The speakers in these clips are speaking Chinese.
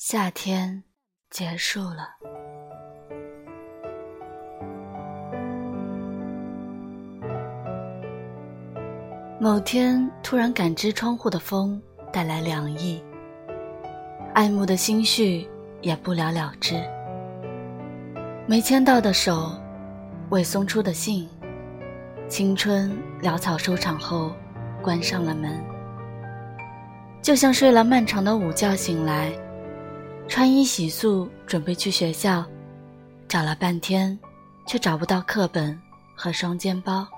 夏天结束了。某天突然感知窗户的风带来凉意，爱慕的心绪也不了了之。没牵到的手，未送出的信，青春潦草收场后，关上了门。就像睡了漫长的午觉醒来，穿衣洗漱准备去学校，找了半天，却找不到课本和双肩包。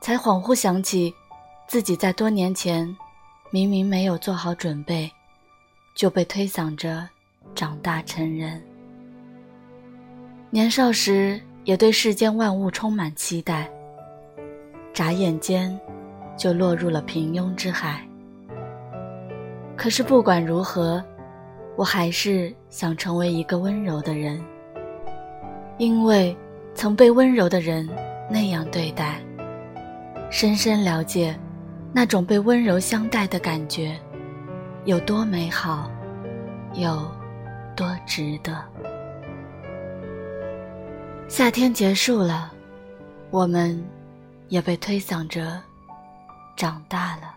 才恍惚想起，自己在多年前，明明没有做好准备，就被推搡着长大成人。年少时也对世间万物充满期待，眨眼间，就落入了平庸之海。可是不管如何，我还是想成为一个温柔的人，因为曾被温柔的人那样对待。深深了解，那种被温柔相待的感觉，有多美好，有多值得。夏天结束了，我们也被推搡着长大了。